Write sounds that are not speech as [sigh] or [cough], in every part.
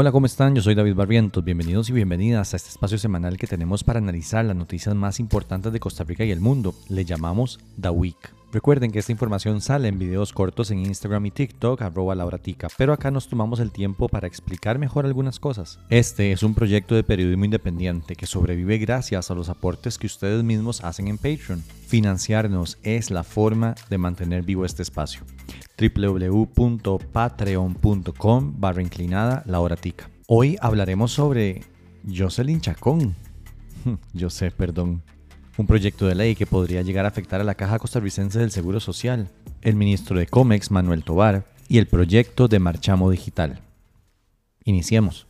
Hola, ¿cómo están? Yo soy David Barrientos. Bienvenidos y bienvenidas a este espacio semanal que tenemos para analizar las noticias más importantes de Costa Rica y el mundo. Le llamamos The Week. Recuerden que esta información sale en videos cortos en Instagram y TikTok, arroba lauratica, pero acá nos tomamos el tiempo para explicar mejor algunas cosas. Este es un proyecto de periodismo independiente que sobrevive gracias a los aportes que ustedes mismos hacen en Patreon. Financiarnos es la forma de mantener vivo este espacio www.patreon.com barra inclinada la horatica. Hoy hablaremos sobre Jocelyn Chacón. [laughs] Yo sé, perdón. Un proyecto de ley que podría llegar a afectar a la Caja Costarricense del Seguro Social, el ministro de Comex, Manuel Tobar, y el proyecto de Marchamo Digital. Iniciemos.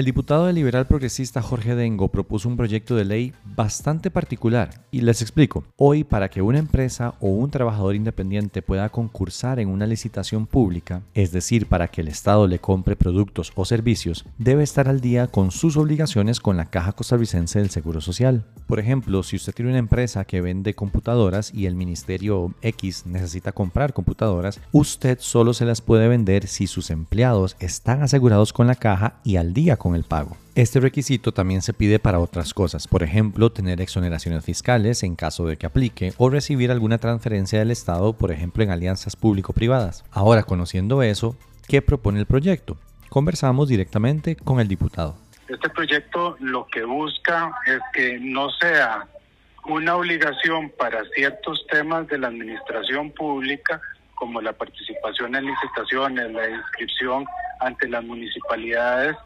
El diputado del liberal progresista Jorge Dengo propuso un proyecto de ley bastante particular y les explico. Hoy, para que una empresa o un trabajador independiente pueda concursar en una licitación pública, es decir, para que el Estado le compre productos o servicios, debe estar al día con sus obligaciones con la Caja Costarricense del Seguro Social. Por ejemplo, si usted tiene una empresa que vende computadoras y el Ministerio X necesita comprar computadoras, usted solo se las puede vender si sus empleados están asegurados con la caja y al día con el pago. Este requisito también se pide para otras cosas, por ejemplo, tener exoneraciones fiscales en caso de que aplique o recibir alguna transferencia del Estado, por ejemplo, en alianzas público-privadas. Ahora, conociendo eso, ¿qué propone el proyecto? Conversamos directamente con el diputado. Este proyecto lo que busca es que no sea una obligación para ciertos temas de la administración pública, como la participación en licitaciones, la inscripción ante las municipalidades,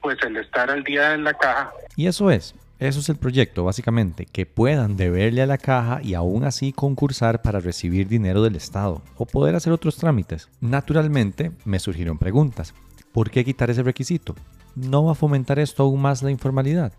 pues el estar al día en la caja. Y eso es, eso es el proyecto, básicamente, que puedan deberle a la caja y aún así concursar para recibir dinero del Estado o poder hacer otros trámites. Naturalmente, me surgieron preguntas. ¿Por qué quitar ese requisito? ¿No va a fomentar esto aún más la informalidad?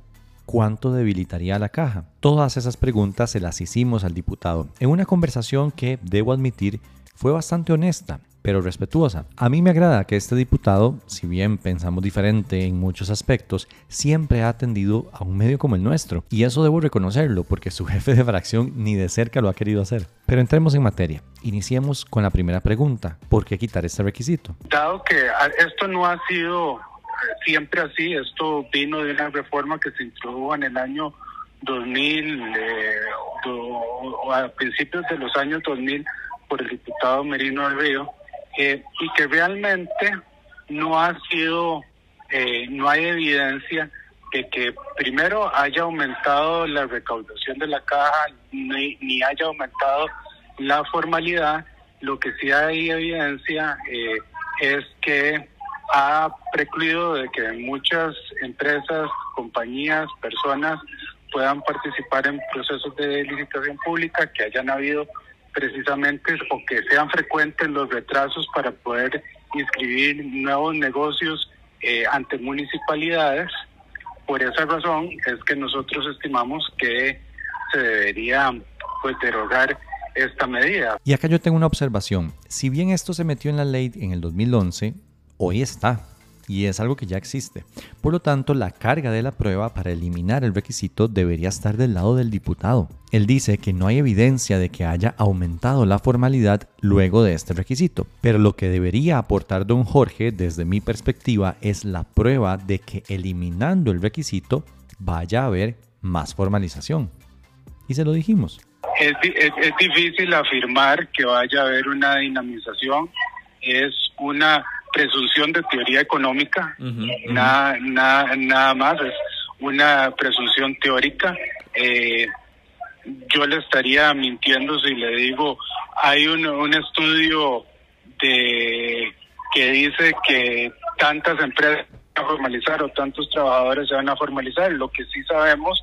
¿Cuánto debilitaría la caja? Todas esas preguntas se las hicimos al diputado en una conversación que, debo admitir, fue bastante honesta pero respetuosa. A mí me agrada que este diputado, si bien pensamos diferente en muchos aspectos, siempre ha atendido a un medio como el nuestro. Y eso debo reconocerlo porque su [laughs] jefe de fracción ni de cerca lo ha querido hacer. Pero entremos en materia. Iniciemos con la primera pregunta. ¿Por qué quitar este requisito? Dado que esto no ha sido eh, siempre así, esto vino de una reforma que se introdujo en el año 2000 eh, o a principios de los años 2000 por el diputado Merino del Río, eh, y que realmente no ha sido, eh, no hay evidencia de que primero haya aumentado la recaudación de la caja ni, ni haya aumentado la formalidad. Lo que sí hay evidencia eh, es que ha precluido de que muchas empresas, compañías, personas puedan participar en procesos de licitación pública, que hayan habido precisamente o que sean frecuentes los retrasos para poder inscribir nuevos negocios eh, ante municipalidades. Por esa razón es que nosotros estimamos que se debería pues derogar esta medida. Y acá yo tengo una observación. Si bien esto se metió en la ley en el 2011, hoy está y es algo que ya existe. Por lo tanto, la carga de la prueba para eliminar el requisito debería estar del lado del diputado. Él dice que no hay evidencia de que haya aumentado la formalidad luego de este requisito, pero lo que debería aportar don Jorge desde mi perspectiva es la prueba de que eliminando el requisito vaya a haber más formalización. Y se lo dijimos. Es, es difícil afirmar que vaya a haber una dinamización, es una presunción de teoría económica, Nada, nada, nada más, es una presunción teórica. Eh, yo le estaría mintiendo si le digo, hay un, un estudio de que dice que tantas empresas van a formalizar o tantos trabajadores se van a formalizar. Lo que sí sabemos,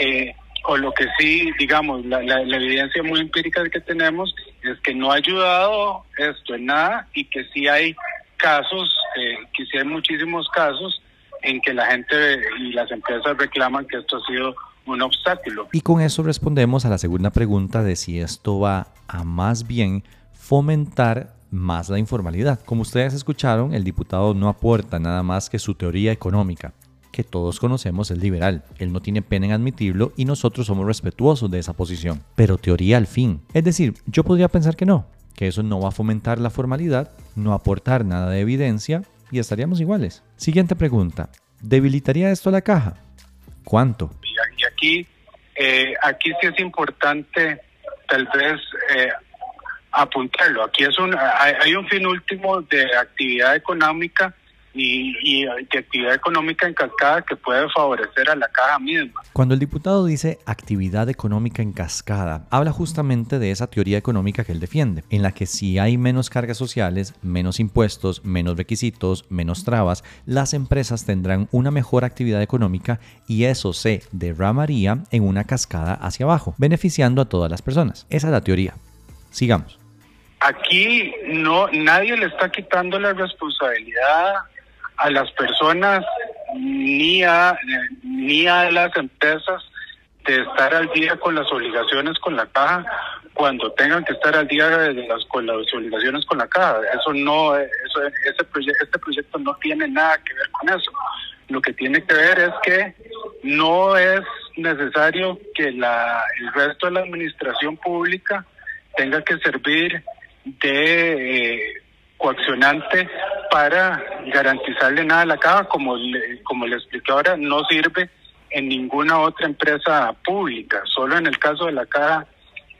eh, o lo que sí, digamos, la, la, la, evidencia muy empírica que tenemos es que no ha ayudado esto en nada y que sí hay casos, eh, que sí hay muchísimos casos en que la gente y las empresas reclaman que esto ha sido un obstáculo. Y con eso respondemos a la segunda pregunta de si esto va a más bien fomentar más la informalidad. Como ustedes escucharon, el diputado no aporta nada más que su teoría económica, que todos conocemos es liberal. Él no tiene pena en admitirlo y nosotros somos respetuosos de esa posición. Pero teoría al fin. Es decir, yo podría pensar que no, que eso no va a fomentar la formalidad, no aportar nada de evidencia y estaríamos iguales. Siguiente pregunta. ¿Debilitaría esto la caja? ¿Cuánto? Y aquí, eh, aquí sí es importante tal vez eh, apuntarlo. Aquí es un, hay un fin último de actividad económica y, de actividad económica en cascada que puede favorecer a la caja misma. Cuando el diputado dice actividad económica en cascada, habla justamente de esa teoría económica que él defiende, en la que si hay menos cargas sociales, menos impuestos, menos requisitos, menos trabas, las empresas tendrán una mejor actividad económica y eso se derramaría en una cascada hacia abajo, beneficiando a todas las personas. Esa es la teoría. Sigamos. Aquí no nadie le está quitando la responsabilidad a las personas ni a, ni a las empresas de estar al día con las obligaciones con la caja cuando tengan que estar al día de las, con las obligaciones con la caja. Eso no, eso, ese proyecto, este proyecto no tiene nada que ver con eso. Lo que tiene que ver es que no es necesario que la, el resto de la administración pública tenga que servir de eh, coaccionante para garantizarle nada a la caja, como le, como le expliqué ahora, no sirve en ninguna otra empresa pública, solo en el caso de la caja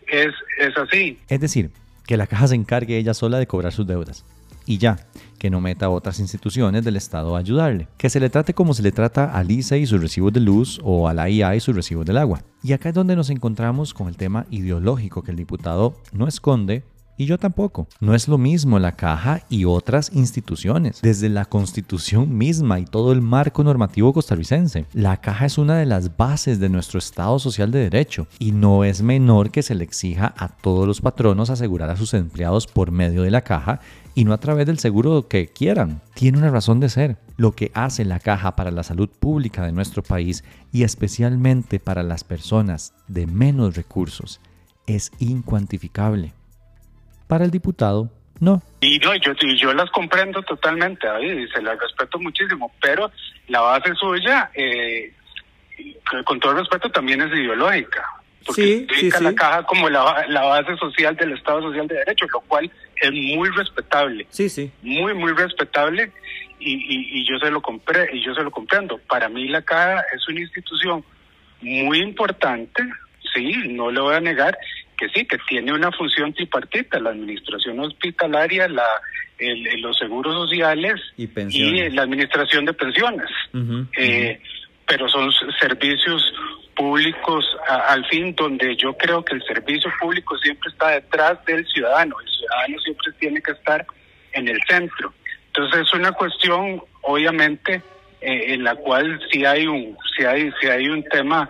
es, es así. Es decir, que la caja se encargue ella sola de cobrar sus deudas. Y ya, que no meta a otras instituciones del Estado a ayudarle. Que se le trate como se le trata a Lisa y sus recibos de luz o a la IA y sus recibos del agua. Y acá es donde nos encontramos con el tema ideológico que el diputado no esconde, y yo tampoco. No es lo mismo la caja y otras instituciones. Desde la constitución misma y todo el marco normativo costarricense, la caja es una de las bases de nuestro Estado social de derecho y no es menor que se le exija a todos los patronos asegurar a sus empleados por medio de la caja y no a través del seguro que quieran. Tiene una razón de ser. Lo que hace la caja para la salud pública de nuestro país y especialmente para las personas de menos recursos es incuantificable. Para el diputado, no. Y no, yo, yo las comprendo totalmente, David, y se las respeto muchísimo, pero la base suya, eh, con todo respeto, también es ideológica. Porque sí, sí, la caja como la, la base social del Estado Social de Derecho, lo cual es muy respetable. Sí, sí. Muy, muy respetable y, y, y yo se lo compré y yo se lo comprendo. Para mí la caja es una institución muy importante, sí, no lo voy a negar, que sí, que tiene una función tripartita, la administración hospitalaria, la, los seguros sociales y, la administración de pensiones. Eh, pero son servicios públicos al fin donde yo creo que el servicio público siempre está detrás del ciudadano, el ciudadano siempre tiene que estar en el centro. Entonces es una cuestión, obviamente, eh, en la cual si hay un, si hay, si hay un tema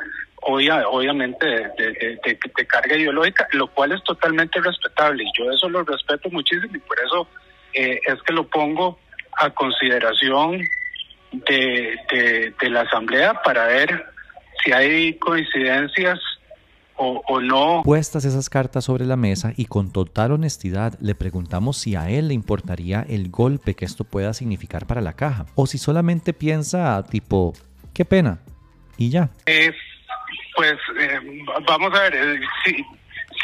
obviamente de, carga ideológica, lo cual es totalmente respetable y yo eso lo respeto muchísimo y por eso eh, es que lo pongo a consideración de, la Asamblea para ver si hay coincidencias o, o, no. Puestas esas cartas sobre la mesa y con total honestidad le preguntamos si a él le importaría el golpe que esto pueda significar para la caja o si solamente piensa tipo, qué pena y ya. Es pues eh, vamos a ver, eh, sí,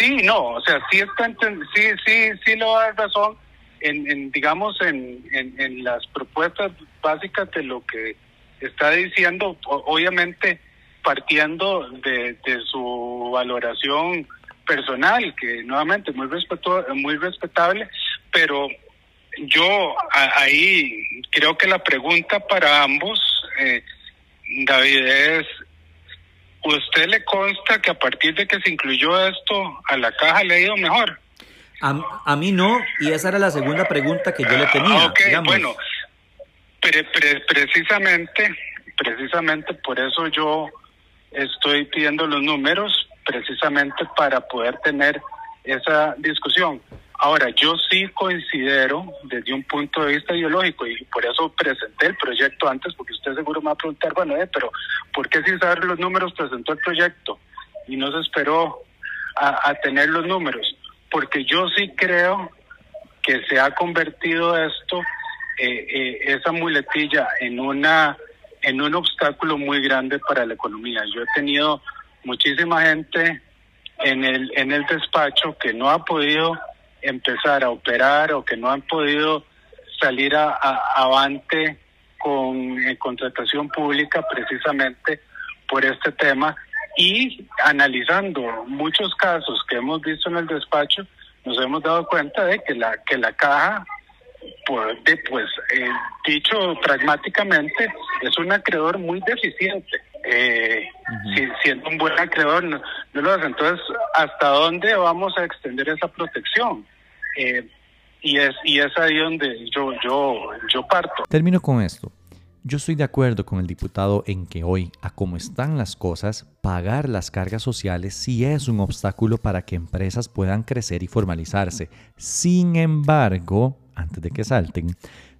sí, no, o sea, sí está, sí, sí, sí lo da razón en, digamos, en, en, las propuestas básicas de lo que está diciendo, obviamente partiendo de, su valoración personal, que nuevamente muy respeto, muy respetable, pero yo ahí creo que la pregunta para ambos, eh, David, es ¿Usted le consta que a partir de que se incluyó esto a la caja le ha ido mejor? A, mí no, y esa era la segunda pregunta que yo le tenía. Ah, ok, bueno, precisamente, precisamente por eso yo estoy pidiendo los números, precisamente para poder tener esa discusión. Ahora, yo sí considero desde un punto de vista ideológico y por eso presenté el proyecto antes, porque usted seguro me va a preguntar, bueno, eh, pero ¿por qué sin saber los números presentó el proyecto y no se esperó a, tener los números? Porque yo sí creo que se ha convertido esto, eh, eh, esa muletilla, en una en un obstáculo muy grande para la economía. Yo he tenido muchísima gente en el en el despacho que no ha podido empezar a operar o que no han podido salir a, avante con contratación pública precisamente por este tema. Y analizando muchos casos que hemos visto en el despacho nos hemos dado cuenta de que la que la caja pues, pues eh, dicho pragmáticamente es un acreedor muy deficiente. Eh, si, siendo un buen acreedor no, lo hace entonces hasta dónde vamos a extender esa protección eh, y es y es ahí donde yo parto termino con esto yo estoy de acuerdo con el diputado en que hoy, a como están las cosas, pagar las cargas sociales sí es un obstáculo para que empresas puedan crecer y formalizarse. Sin embargo, antes de que salten,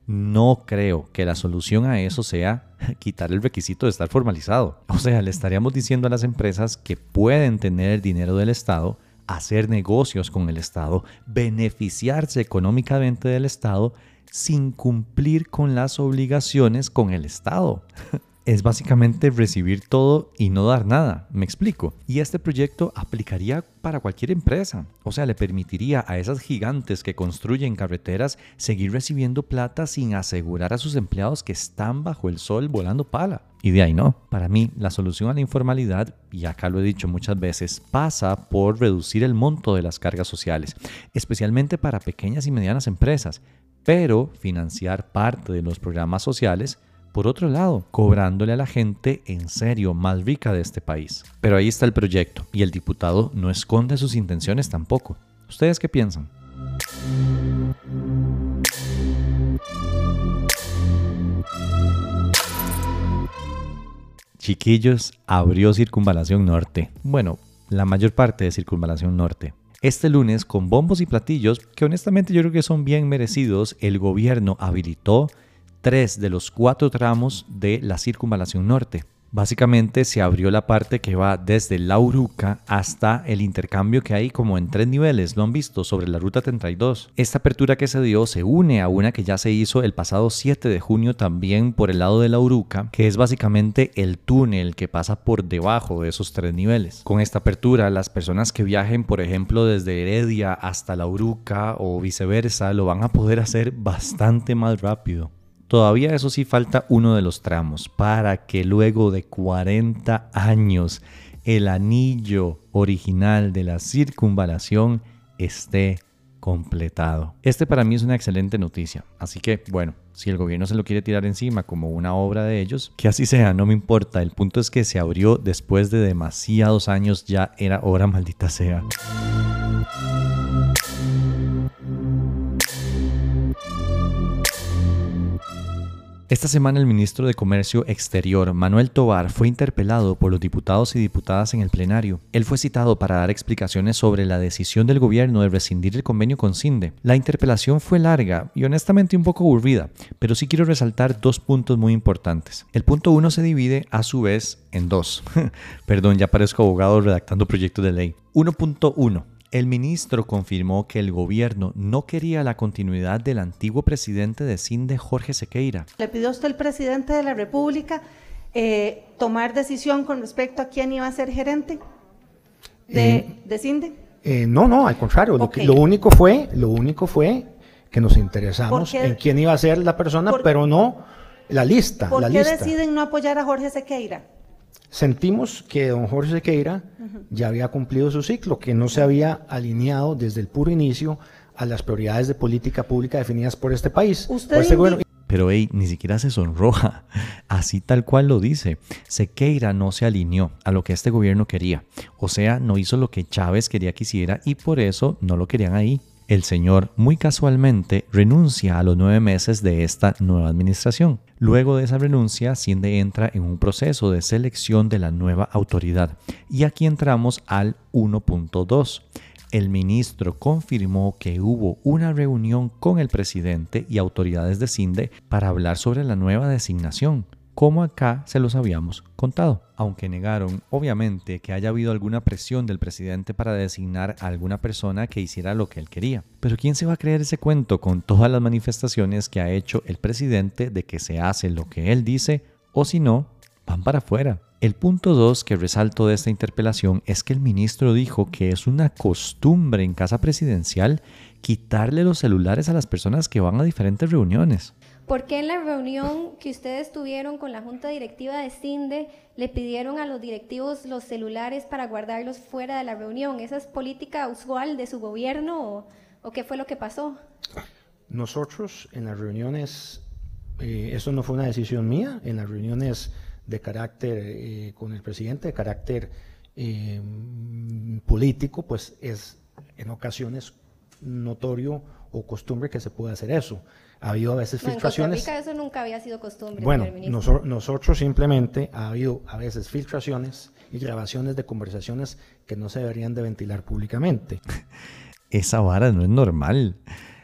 no creo que la solución a eso sea [laughs] quitar el requisito de estar formalizado. O sea, le estaríamos diciendo a las empresas que pueden tener el dinero del Estado, hacer negocios con el Estado, beneficiarse económicamente del Estado sin cumplir con las obligaciones con el Estado. [laughs] es básicamente recibir todo y no dar nada, me explico. Y este proyecto aplicaría para cualquier empresa, o sea, le permitiría a esas gigantes que construyen carreteras seguir recibiendo plata sin asegurar a sus empleados que están bajo el sol volando pala. Y de ahí no. Para mí, la solución a la informalidad, y acá lo he dicho muchas veces, pasa por reducir el monto de las cargas sociales, especialmente para pequeñas y medianas empresas, pero financiar parte de los programas sociales por otro lado, cobrándole a la gente en serio más rica de este país. Pero ahí está el proyecto y el diputado no esconde sus intenciones tampoco. ¿Ustedes qué piensan? Chiquillos, abrió Circunvalación Norte. Bueno, la mayor parte de Circunvalación Norte. Este lunes, con bombos y platillos, que honestamente yo creo que son bien merecidos, el gobierno habilitó tres de los cuatro tramos de la circunvalación norte. Básicamente se abrió la parte que va desde La Uruca hasta el intercambio que hay como en tres niveles, lo han visto, sobre la ruta 32. Esta apertura que se dio se une a una que ya se hizo el pasado 7 de junio también por el lado de La Uruca, que es básicamente el túnel que pasa por debajo de esos tres niveles. Con esta apertura, las personas que viajen, por ejemplo, desde Heredia hasta La Uruca o viceversa, lo van a poder hacer bastante más rápido. Todavía eso sí falta uno de los tramos para que luego de 40 años el anillo original de la circunvalación esté completado. Este para mí es una excelente noticia, así que bueno, si el gobierno se lo quiere tirar encima como una obra de ellos, que así sea, no me importa, el punto es que se abrió después de demasiados años, ya era hora maldita sea. Esta semana el ministro de Comercio Exterior, Manuel Tovar, fue interpelado por los diputados y diputadas en el plenario. Él fue citado para dar explicaciones sobre la decisión del gobierno de rescindir el convenio con CINDE. La interpelación fue larga y honestamente un poco aburrida, pero sí quiero resaltar dos puntos muy importantes. El punto uno se divide a su vez en dos. [laughs] Perdón, ya parezco abogado redactando proyectos de ley. 1.1 el ministro confirmó que el gobierno no quería la continuidad del antiguo presidente de CINDE, Jorge Sequeira. Le pidió usted al presidente de la República eh, tomar decisión con respecto a quién iba a ser gerente de, eh, CINDE. Eh, no, no, al contrario. Lo, único fue, lo único fue que nos interesamos en quién iba a ser la persona, pero no la lista. ¿Por qué deciden no apoyar a Jorge Sequeira? Sentimos que don Jorge Sequeira ya había cumplido su ciclo, que no se había alineado desde el puro inicio a las prioridades de política pública definidas por este país. Este pero hey, ni siquiera se sonroja. Así tal cual lo dice. Sequeira no se alineó a lo que este gobierno quería. O sea, no hizo lo que Chávez quería que hiciera y por eso no lo querían ahí el señor muy casualmente renuncia a los nueve meses de esta nueva administración. Luego de esa renuncia, Cinde entra en un proceso de selección de la nueva autoridad. Y aquí entramos al 1.2. El ministro confirmó que hubo una reunión con el presidente y autoridades de CINDE para hablar sobre la nueva designación. Como acá se los habíamos contado, aunque negaron obviamente que haya habido alguna presión del presidente para designar a alguna persona que hiciera lo que él quería. Pero ¿quién se va a creer ese cuento con todas las manifestaciones que ha hecho el presidente de que se hace lo que él dice o si no, van para afuera? El punto 2 que resalto de esta interpelación es que el ministro dijo que es una costumbre en casa presidencial quitarle los celulares a las personas que van a diferentes reuniones. ¿Por qué en la reunión que ustedes tuvieron con la junta directiva de CINDE le pidieron a los directivos los celulares para guardarlos fuera de la reunión? ¿Esa es política usual de su gobierno o, qué fue lo que pasó? Nosotros en las reuniones, eh, eso no fue una decisión mía, en las reuniones de carácter eh, con el presidente, de carácter eh, político, pues es en ocasiones notorio o costumbre que se puede hacer eso. Ha habido a veces filtraciones. En Costa Rica eso nunca había sido costumbre. Bueno, nosotros simplemente ha habido a veces filtraciones y grabaciones de conversaciones que no se deberían de ventilar públicamente. [laughs] Esa vara no es normal.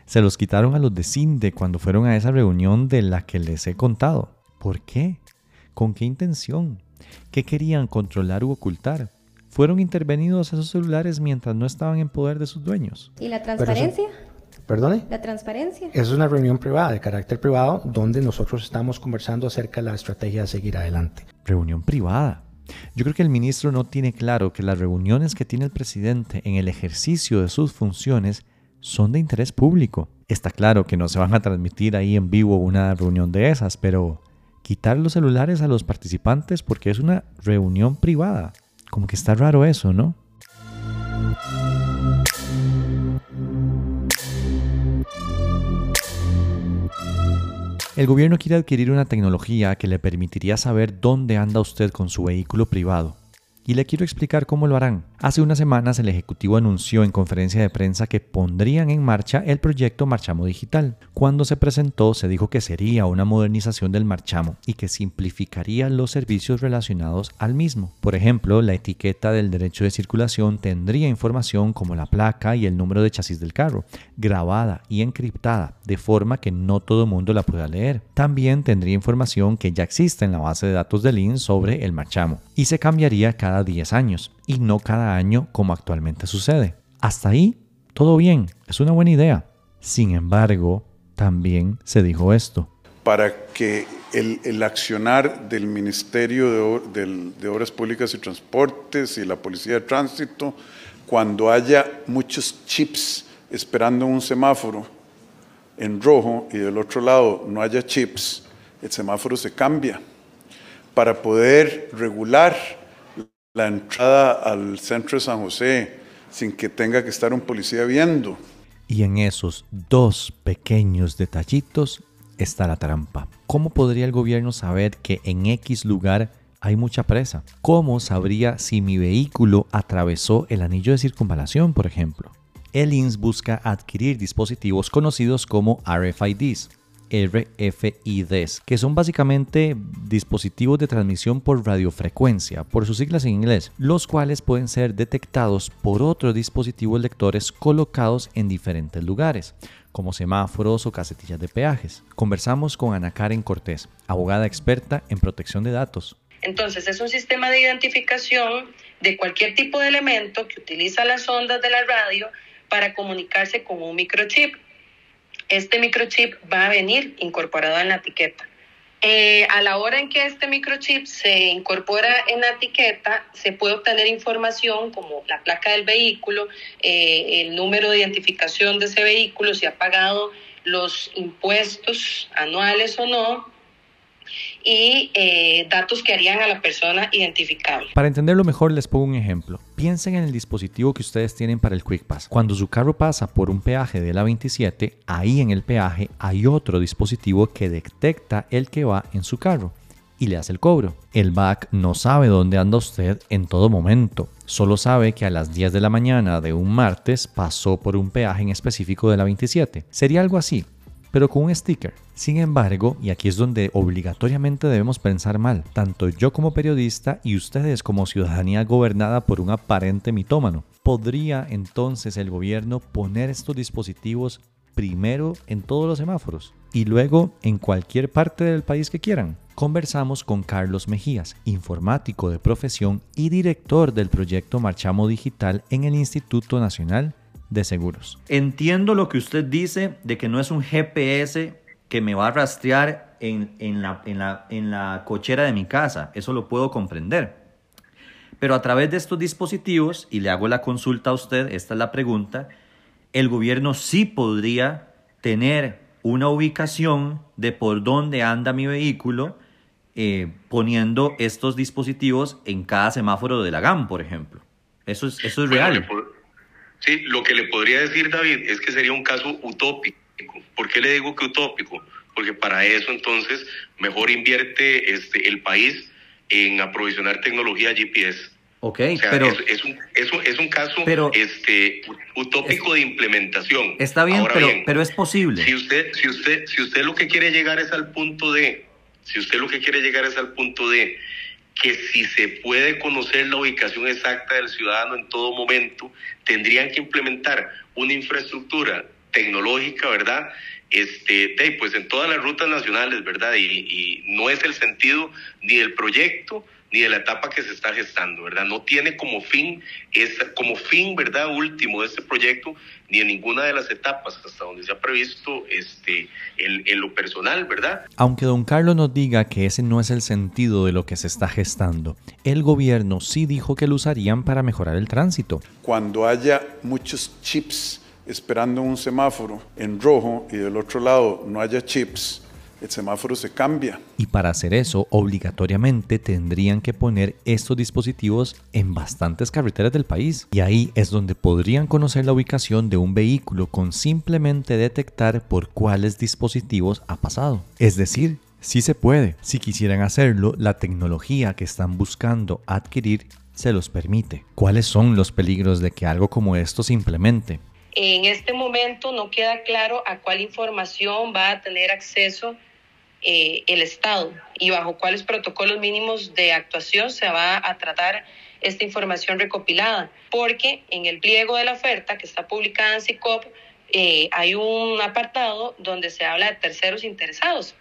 Se los quitaron a los de CINDE cuando fueron a esa reunión de la que les he contado. ¿Por qué? ¿Con qué intención? ¿Qué querían controlar u ocultar? ¿Fueron intervenidos esos celulares mientras no estaban en poder de sus dueños? ¿Y la transparencia? ¿Perdone? La transparencia. Es una reunión privada, de carácter privado, donde nosotros estamos conversando acerca de la estrategia de seguir adelante. Reunión privada. Yo creo que el ministro no tiene claro que las reuniones que tiene el presidente en el ejercicio de sus funciones son de interés público. Está claro que no se van a transmitir ahí en vivo una reunión de esas, pero quitar los celulares a los participantes porque es una reunión privada. Como que está raro eso, ¿no? El gobierno quiere adquirir una tecnología que le permitiría saber dónde anda usted con su vehículo privado y le quiero explicar cómo lo harán. Hace unas semanas el Ejecutivo anunció en conferencia de prensa que pondrían en marcha el proyecto Marchamo Digital. Cuando se presentó se dijo que sería una modernización del Marchamo y que simplificaría los servicios relacionados al mismo. Por ejemplo, la etiqueta del derecho de circulación tendría información como la placa y el número de chasis del carro, grabada y encriptada, de forma que no todo mundo la pueda leer. También tendría información que ya existe en la base de datos del IN sobre el Marchamo y se cambiaría cada 10 años y no cada año como actualmente sucede. Hasta ahí, todo bien, es una buena idea. Sin embargo, también se dijo esto. Para que el, accionar del Ministerio de, de Obras Públicas y Transportes y la Policía de Tránsito, cuando haya muchos chips esperando un semáforo en rojo y del otro lado no haya chips, el semáforo se cambia para poder regular la entrada al centro de San José sin que tenga que estar un policía viendo. Y en esos dos pequeños detallitos está la trampa. ¿Cómo podría el gobierno saber que en X lugar hay mucha presa? ¿Cómo sabría si mi vehículo atravesó el anillo de circunvalación, por ejemplo? El INS busca adquirir dispositivos conocidos como RFIDs, RFIDs, que son básicamente dispositivos de transmisión por radiofrecuencia, por sus siglas en inglés, los cuales pueden ser detectados por otros dispositivos lectores colocados en diferentes lugares, como semáforos o casetillas de peajes. Conversamos con Ana Karen Cortés, abogada experta en protección de datos. Entonces, es un sistema de identificación de cualquier tipo de elemento que utiliza las ondas de la radio para comunicarse con un microchip este microchip va a venir incorporado en la etiqueta. Eh, a la hora en que este microchip se incorpora en la etiqueta, se puede obtener información como la placa del vehículo, eh, el número de identificación de ese vehículo, si ha pagado los impuestos anuales o no, y eh, datos que harían a la persona identificable. Para entenderlo mejor les pongo un ejemplo. Piensen en el dispositivo que ustedes tienen para el Quick Pass. Cuando su carro pasa por un peaje de la 27, ahí en el peaje hay otro dispositivo que detecta el que va en su carro y le hace el cobro. El back no sabe dónde anda usted en todo momento. Solo sabe que a las 10 de la mañana de un martes pasó por un peaje en específico de la 27. Sería algo así pero con un sticker. Sin embargo, y aquí es donde obligatoriamente debemos pensar mal, tanto yo como periodista y ustedes como ciudadanía gobernada por un aparente mitómano, ¿podría entonces el gobierno poner estos dispositivos primero en todos los semáforos? y luego en cualquier parte del país que quieran. Conversamos con Carlos Mejías, informático de profesión y director del proyecto Marchamo Digital en el Instituto Nacional de Seguros. Entiendo lo que usted dice de que no es un GPS que me va a rastrear en, la, en, la, en la cochera de mi casa. Eso lo puedo comprender. Pero a través de estos dispositivos, y le hago la consulta a usted, esta es la pregunta, el gobierno sí podría tener una ubicación de por dónde anda mi vehículo eh, poniendo estos dispositivos en cada semáforo de la GAM, por ejemplo. Eso es, eso es real. Sí, lo que le podría decir David es que sería un caso utópico. ¿Por qué le digo que utópico? Porque para eso entonces mejor invierte este, el país en aprovisionar tecnología GPS. Ok, pero es, un, es, un, caso este, utópico de implementación. Está bien, pero, pero es posible. Si usted, si usted, si usted lo que quiere llegar es al punto de, si usted lo que quiere llegar es al punto de que si se puede conocer la ubicación exacta del ciudadano en todo momento, tendrían que implementar una infraestructura tecnológica, ¿verdad? Este, pues en todas las rutas nacionales, ¿verdad? Y, y no es el sentido ni del proyecto, ni de la etapa que se está gestando, ¿verdad? No tiene como fin, es como fin, ¿verdad? Último de este proyecto, ni en ninguna de las etapas hasta donde se ha previsto este, en, lo personal, ¿verdad? Aunque don Carlos nos diga que ese no es el sentido de lo que se está gestando, el gobierno sí dijo que lo usarían para mejorar el tránsito. Cuando haya muchos chips esperando un semáforo en rojo y del otro lado no haya chips, el semáforo se cambia. Y para hacer eso, obligatoriamente tendrían que poner estos dispositivos en bastantes carreteras del país. Y ahí es donde podrían conocer la ubicación de un vehículo con simplemente detectar por cuáles dispositivos ha pasado. Es decir, sí se puede. Si quisieran hacerlo, la tecnología que están buscando adquirir se los permite. ¿Cuáles son los peligros de que algo como esto se implemente? En este momento no queda claro a cuál información va a tener acceso eh, el Estado y bajo cuáles protocolos mínimos de actuación se va a tratar esta información recopilada, porque en el pliego de la oferta que está publicada en SICOP eh, hay un apartado donde se habla de terceros interesados.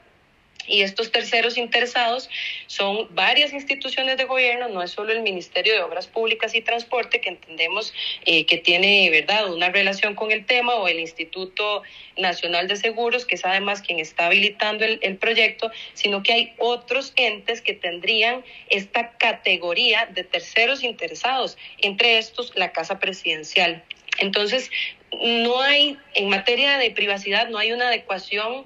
Y estos terceros interesados son varias instituciones de gobierno, no es solo el Ministerio de Obras Públicas y Transporte, que entendemos eh, que tiene verdad una relación con el tema, o el Instituto Nacional de Seguros, que es además quien está habilitando el, el proyecto, sino que hay otros entes que tendrían esta categoría de terceros interesados, entre estos la Casa Presidencial. Entonces, no hay, en materia de privacidad, no hay una adecuación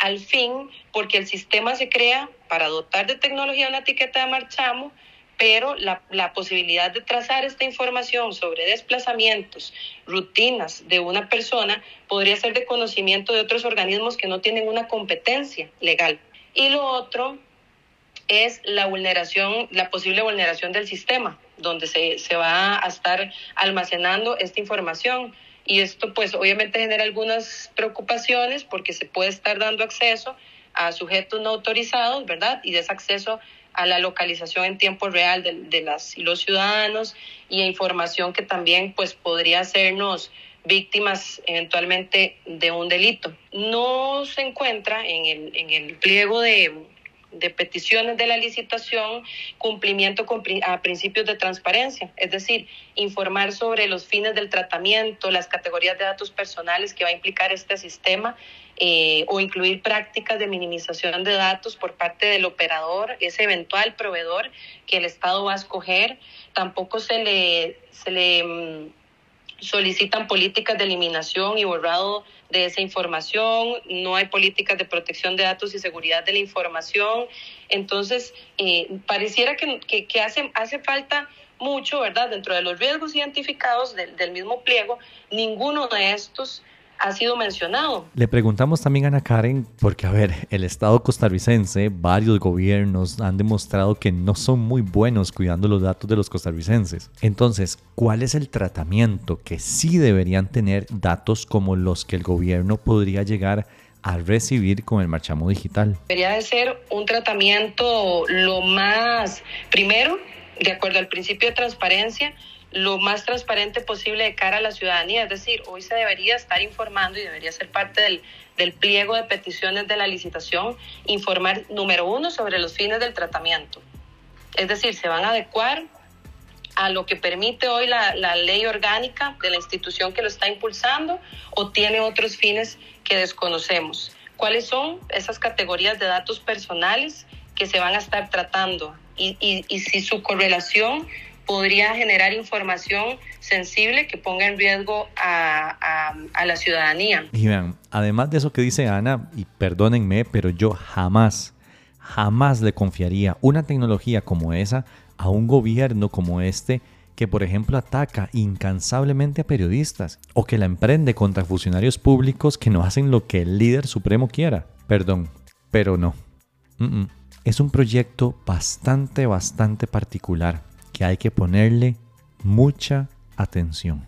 al fin, porque el sistema se crea para dotar de tecnología una etiqueta de marchamo, pero la, la, posibilidad de trazar esta información sobre desplazamientos, rutinas de una persona podría ser de conocimiento de otros organismos que no tienen una competencia legal. Y lo otro es la vulneración, la posible vulneración del sistema, donde se, se va a estar almacenando esta información y esto pues obviamente genera algunas preocupaciones porque se puede estar dando acceso a sujetos no autorizados, ¿verdad? Y desacceso a la localización en tiempo real de, las y los ciudadanos y a información que también pues podría hacernos víctimas eventualmente de un delito. No se encuentra en el, en el pliego de, de peticiones de la licitación cumplimiento a principios de transparencia, es decir, informar sobre los fines del tratamiento, las categorías de datos personales que va a implicar este sistema eh, o incluir prácticas de minimización de datos por parte del operador, ese eventual proveedor que el Estado va a escoger. Tampoco se le, se le mm, solicitan políticas de eliminación y borrado de esa información, no hay políticas de protección de datos y seguridad de la información. Entonces, eh, pareciera que, que, hace, hace falta mucho, ¿verdad? Dentro de los riesgos identificados del, del mismo pliego, ninguno de estos ha sido mencionado. Le preguntamos también a Ana Karen, porque a ver, el Estado costarricense, varios gobiernos han demostrado que no son muy buenos cuidando los datos de los costarricenses. Entonces, ¿cuál es el tratamiento que sí deberían tener datos como los que el gobierno podría llegar a recibir con el marchamo digital? Debería de ser un tratamiento lo más, primero, de acuerdo al principio de transparencia, lo más transparente posible de cara a la ciudadanía. Es decir, hoy se debería estar informando y debería ser parte del, del pliego de peticiones de la licitación, informar, número uno, sobre los fines del tratamiento. Es decir, se van a adecuar a lo que permite hoy la, la, ley orgánica de la institución que lo está impulsando o tiene otros fines que desconocemos. ¿Cuáles son esas categorías de datos personales que se van a estar tratando? Y, y, y si su correlación podría generar información sensible que ponga en riesgo a, a, a, la ciudadanía. Y vean, además de eso que dice Ana, y perdónenme, pero yo jamás, jamás le confiaría una tecnología como esa a un gobierno como este que por ejemplo ataca incansablemente a periodistas o que la emprende contra funcionarios públicos que no hacen lo que el líder supremo quiera. Perdón, pero no. Mm -mm. Es un proyecto bastante, bastante particular que hay que ponerle mucha atención.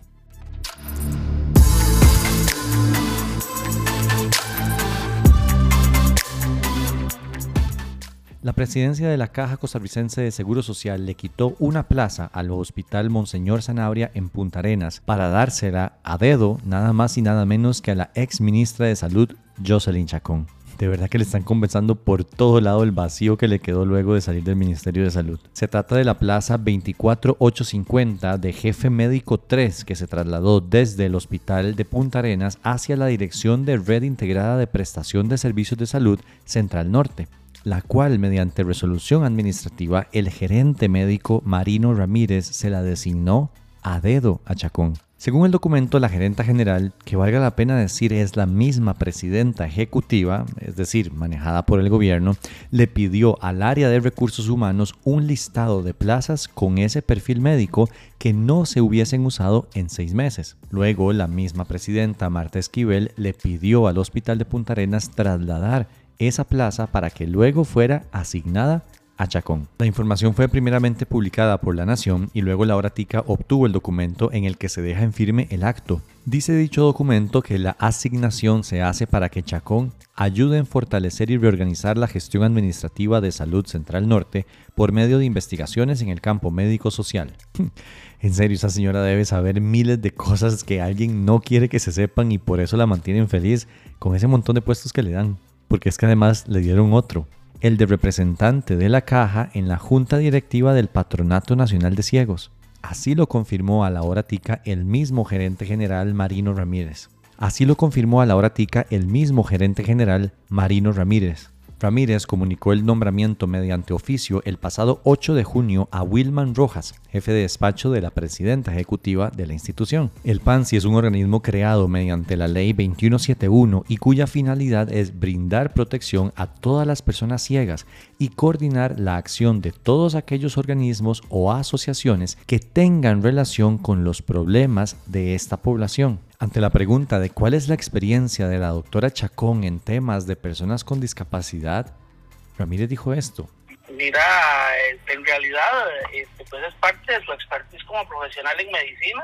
La presidencia de la Caja Costarricense de Seguro Social le quitó una plaza al Hospital Monseñor Sanabria en Punta Arenas para dársela a dedo nada más y nada menos que a la ex ministra de Salud, Jocelyn Chacón. De verdad que le están compensando por todo lado el vacío que le quedó luego de salir del Ministerio de Salud. Se trata de la plaza 24850 de Jefe Médico 3 que se trasladó desde el Hospital de Punta Arenas hacia la Dirección de Red Integrada de Prestación de Servicios de Salud Central Norte la cual mediante resolución administrativa el gerente médico Marino Ramírez se la designó a dedo a Chacón. Según el documento, la gerenta general, que valga la pena decir es la misma presidenta ejecutiva, es decir, manejada por el gobierno, le pidió al área de recursos humanos un listado de plazas con ese perfil médico que no se hubiesen usado en seis meses. Luego, la misma presidenta Marta Esquivel le pidió al hospital de Punta Arenas trasladar esa plaza para que luego fuera asignada a Chacón. La información fue primeramente publicada por La Nación y luego la Tica obtuvo el documento en el que se deja en firme el acto. Dice dicho documento que la asignación se hace para que Chacón ayude en fortalecer y reorganizar la gestión administrativa de salud central norte por medio de investigaciones en el campo médico-social. [laughs] En serio, esa señora debe saber miles de cosas que alguien no quiere que se sepan y por eso la mantienen feliz con ese montón de puestos que le dan porque es que además le dieron otro, el de representante de la caja en la junta directiva del Patronato Nacional de Ciegos. Así lo confirmó a la hora tica el mismo gerente general Marino Ramírez. Así lo confirmó a la hora tica el mismo gerente general Marino Ramírez. Ramírez comunicó el nombramiento mediante oficio el pasado 8 de junio a Wilman Rojas, jefe de despacho de la presidenta ejecutiva de la institución. El PANSI es un organismo creado mediante la ley 2171 y cuya finalidad es brindar protección a todas las personas ciegas y coordinar la acción de todos aquellos organismos o asociaciones que tengan relación con los problemas de esta población. Ante la pregunta de cuál es la experiencia de la doctora Chacón en temas de personas con discapacidad, Ramírez dijo esto. Mira, en realidad este, pues es parte de su expertise como profesional en medicina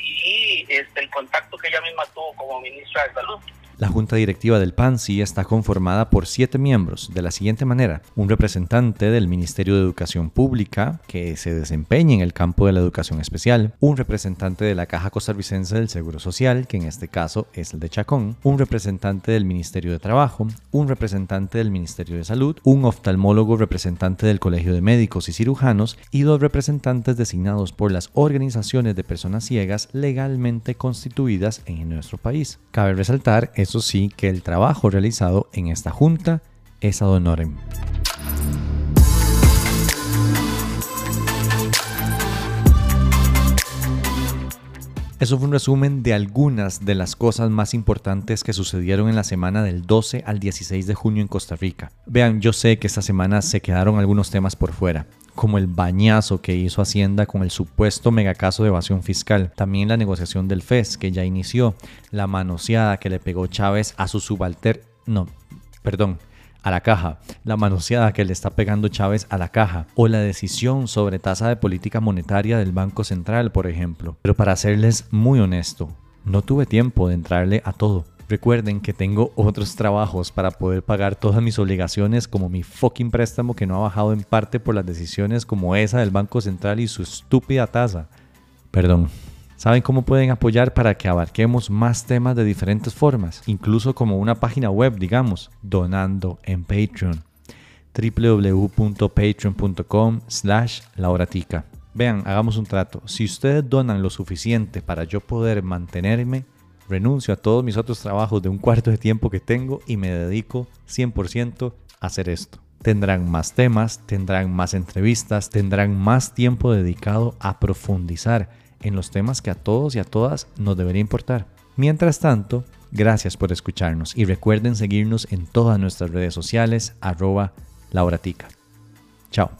y este, el contacto que ella misma tuvo como ministra de Salud. La junta directiva del PANSI está conformada por siete miembros, de la siguiente manera. Un representante del Ministerio de Educación Pública, que se desempeña en el campo de la educación especial. Un representante de la Caja Costarricense del Seguro Social, que en este caso es el de Chacón. Un representante del Ministerio de Trabajo. Un representante del Ministerio de Salud. Un oftalmólogo representante del Colegio de Médicos y Cirujanos. Y dos representantes designados por las organizaciones de personas ciegas legalmente constituidas en nuestro país. Cabe resaltar eso sí, que el trabajo realizado en esta junta es ad honorem. Eso fue un resumen de algunas de las cosas más importantes que sucedieron en la semana del 12 al 16 de junio en Costa Rica. Vean, yo sé que esta semana se quedaron algunos temas por fuera, como el bañazo que hizo Hacienda con el supuesto megacaso de evasión fiscal, también la negociación del FES que ya inició, la manoseada que le pegó Chávez a su subalter... No, perdón, a la caja, la manoseada que le está pegando Chávez a la caja, o la decisión sobre tasa de política monetaria del Banco Central, por ejemplo. Pero para serles muy honesto, no tuve tiempo de entrarle a todo. Recuerden que tengo otros trabajos para poder pagar todas mis obligaciones como mi fucking préstamo que no ha bajado en parte por las decisiones como esa del Banco Central y su estúpida tasa. Perdón. ¿Saben cómo pueden apoyar para que abarquemos más temas de diferentes formas? Incluso como una página web, digamos, donando en Patreon www.patreon.com slash lauratica. Vean, hagamos un trato. Si ustedes donan lo suficiente para yo poder mantenerme, renuncio a todos mis otros trabajos de un cuarto de tiempo que tengo y me dedico 100% a hacer esto. Tendrán más temas, tendrán más entrevistas, tendrán más tiempo dedicado a profundizar en los temas que a todos y a todas nos debería importar. Mientras tanto, gracias por escucharnos y recuerden seguirnos en todas nuestras redes sociales arroba lauratica. Chao.